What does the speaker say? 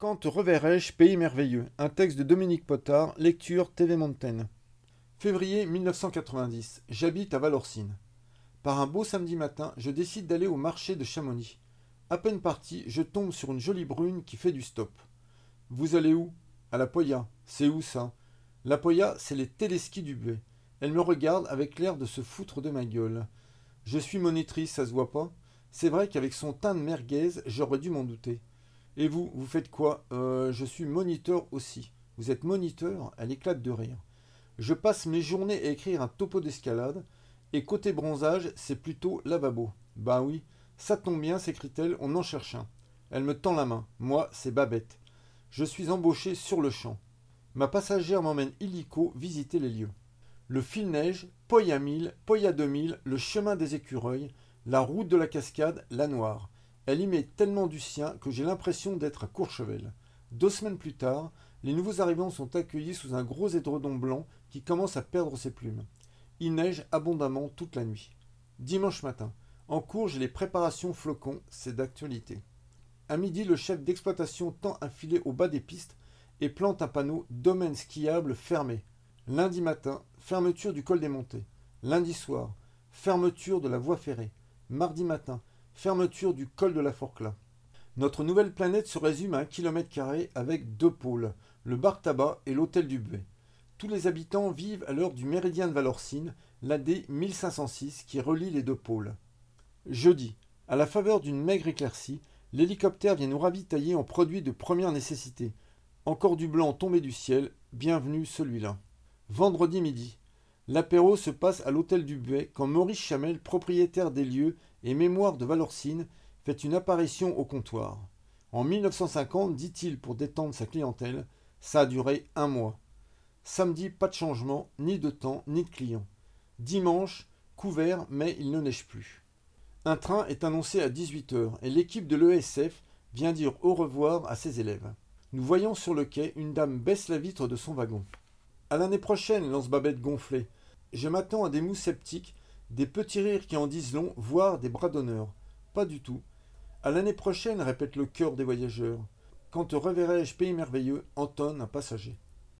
Quand reverrai-je, pays merveilleux Un texte de Dominique Potard, lecture TV Montaigne. Février 1990. J'habite à Valorcine. Par un beau samedi matin, je décide d'aller au marché de Chamonix. À peine parti, je tombe sur une jolie brune qui fait du stop. Vous allez où? À la Poya. C'est où ça? La Poya, c'est les téléskis du Buet. Elle me regarde avec l'air de se foutre de ma gueule. Je suis monitrice, ça se voit pas? C'est vrai qu'avec son teint de merguez, j'aurais dû m'en douter. Et vous, vous faites quoi? Euh, Je suis moniteur aussi. Vous êtes moniteur Elle éclate de rire. Je passe mes journées à écrire un topo d'escalade, et côté bronzage, c'est plutôt lavabo. Bah oui, ça tombe bien, s'écrie-t-elle, on en cherche un. Elle me tend la main. Moi, c'est Babette. Je suis embauché sur le champ. Ma passagère m'emmène illico visiter les lieux. Le fil-neige, Poya 1000, Poya 2000, le chemin des écureuils, la route de la cascade, la noire. Elle y met tellement du sien que j'ai l'impression d'être à Courchevel. Deux semaines plus tard, les nouveaux arrivants sont accueillis sous un gros édredon blanc qui commence à perdre ses plumes. Il neige abondamment toute la nuit. Dimanche matin, en cours, j'ai les préparations flocons, c'est d'actualité. À midi, le chef d'exploitation tend un filet au bas des pistes et plante un panneau domaine skiable fermé. Lundi matin, fermeture du col des montées. Lundi soir, fermeture de la voie ferrée. Mardi matin, fermeture du col de la Forclaz. Notre nouvelle planète se résume à un kilomètre carré avec deux pôles, le bar tabac et l'hôtel du Buet. Tous les habitants vivent à l'heure du méridien de Valorcine, l'AD 1506 qui relie les deux pôles. Jeudi, à la faveur d'une maigre éclaircie, l'hélicoptère vient nous ravitailler en produits de première nécessité. Encore du blanc tombé du ciel, bienvenue celui-là. Vendredi midi, l'apéro se passe à l'hôtel du Buet quand Maurice Chamel, propriétaire des lieux et mémoire de Valorcine, fait une apparition au comptoir. En 1950, dit-il pour détendre sa clientèle, ça a duré un mois. Samedi, pas de changement, ni de temps, ni de clients. Dimanche, couvert, mais il ne neige plus. Un train est annoncé à 18h et l'équipe de l'ESF vient dire au revoir à ses élèves. Nous voyons sur le quai une dame baisse la vitre de son wagon. À l'année prochaine, lance Babette gonflée. Je m'attends à des mots sceptiques, des petits rires qui en disent long, voire des bras d'honneur. Pas du tout. À l'année prochaine, répète le cœur des voyageurs. Quand te reverrai-je, pays merveilleux, entonne un passager.